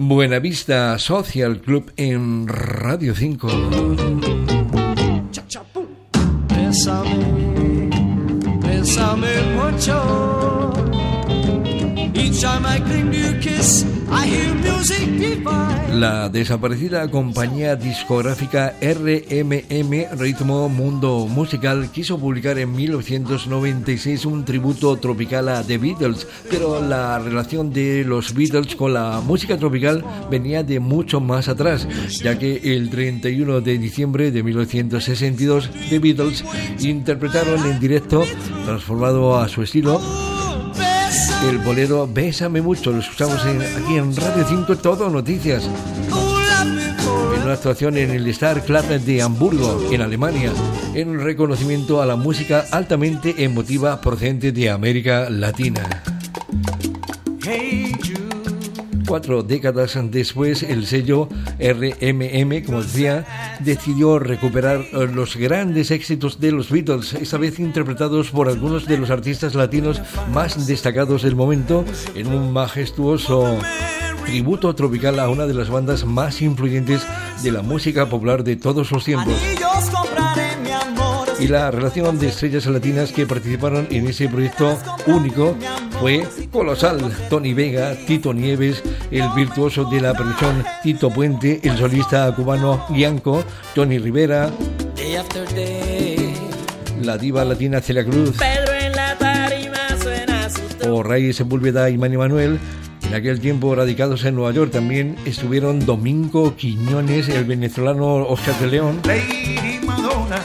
Buenavista Social Club en Radio 5. Bésame, bésame mucho. La desaparecida compañía discográfica RMM Ritmo Mundo Musical quiso publicar en 1996 un tributo tropical a The Beatles, pero la relación de los Beatles con la música tropical venía de mucho más atrás, ya que el 31 de diciembre de 1962 The Beatles interpretaron en directo, transformado a su estilo, el bolero Bésame mucho, lo escuchamos aquí en Radio 5 Todo Noticias en una actuación en el Star Club de Hamburgo, en Alemania, en reconocimiento a la música altamente emotiva procedente de América Latina. Hey. Cuatro décadas después, el sello RMM, como decía, decidió recuperar eh, los grandes éxitos de los Beatles, esta vez interpretados por algunos de los artistas latinos más destacados del momento, en un majestuoso tributo tropical a una de las bandas más influyentes de la música popular de todos los tiempos. Y la relación de estrellas latinas que participaron en ese proyecto único fue colosal. Tony Vega, Tito Nieves, el virtuoso de la percusión Tito Puente, el solista cubano Gianco, Tony Rivera, Day after day. la diva latina Celia Cruz Pedro en la tarima suena su o Ray Sepúlveda y Manny Manuel. En aquel tiempo radicados en Nueva York también estuvieron Domingo Quiñones, el venezolano Oscar de León, Lady Madonna,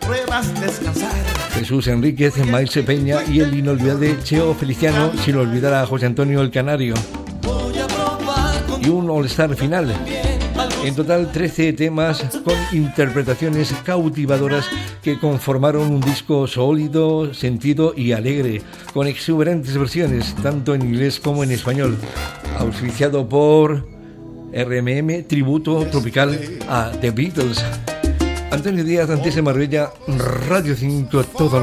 pruebas descansar. Jesús Enríquez, Maíse Peña y el inolvidable Cheo Feliciano, sin olvidar a José Antonio el Canario. Y un All-Star final. En total 13 temas con interpretaciones cautivadoras que conformaron un disco sólido, sentido y alegre, con exuberantes versiones, tanto en inglés como en español, auspiciado por RMM Tributo Tropical a The Beatles. Antonio Díaz, Antese Marbella, Radio 5, Todo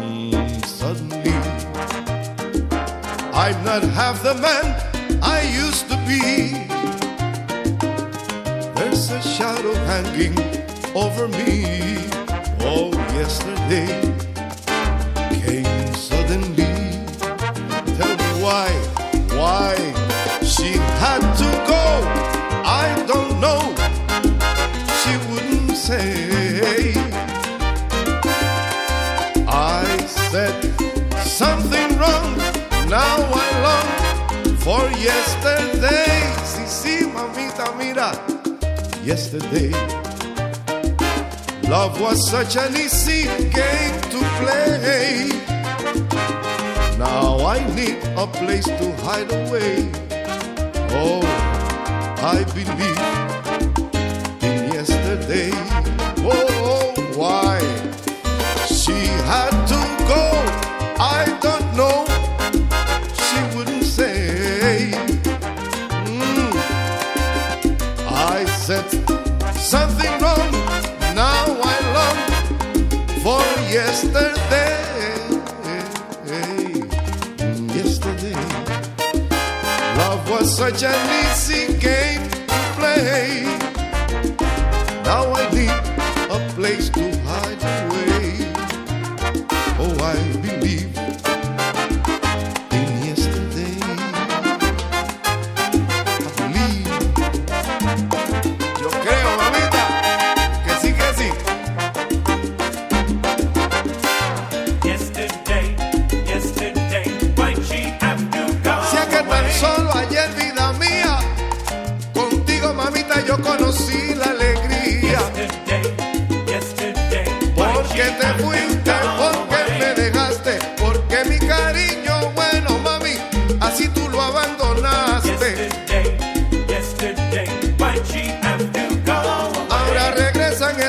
mm, suddenly, I'm not half the man I used to be. There's a shadow hanging over me. Oh, yesterday came suddenly. Tell me why, why she had to go. I don't know. She wouldn't say. I said something wrong. Now I long for yesterday. Sí, sí, mamita, mira. Yesterday. Love was such an easy game to play. Now I need a place to hide away. Oh, I believe in yesterday. Oh, why she had to go? I don't know. She wouldn't say. Mm. I said something wrong. Now I long for yesterday. Yesterday, such an easy game to play.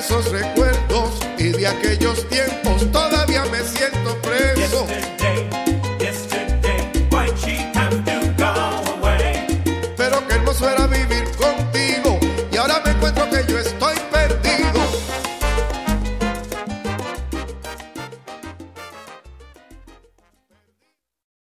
Esos recuerdos y de aquellos tiempos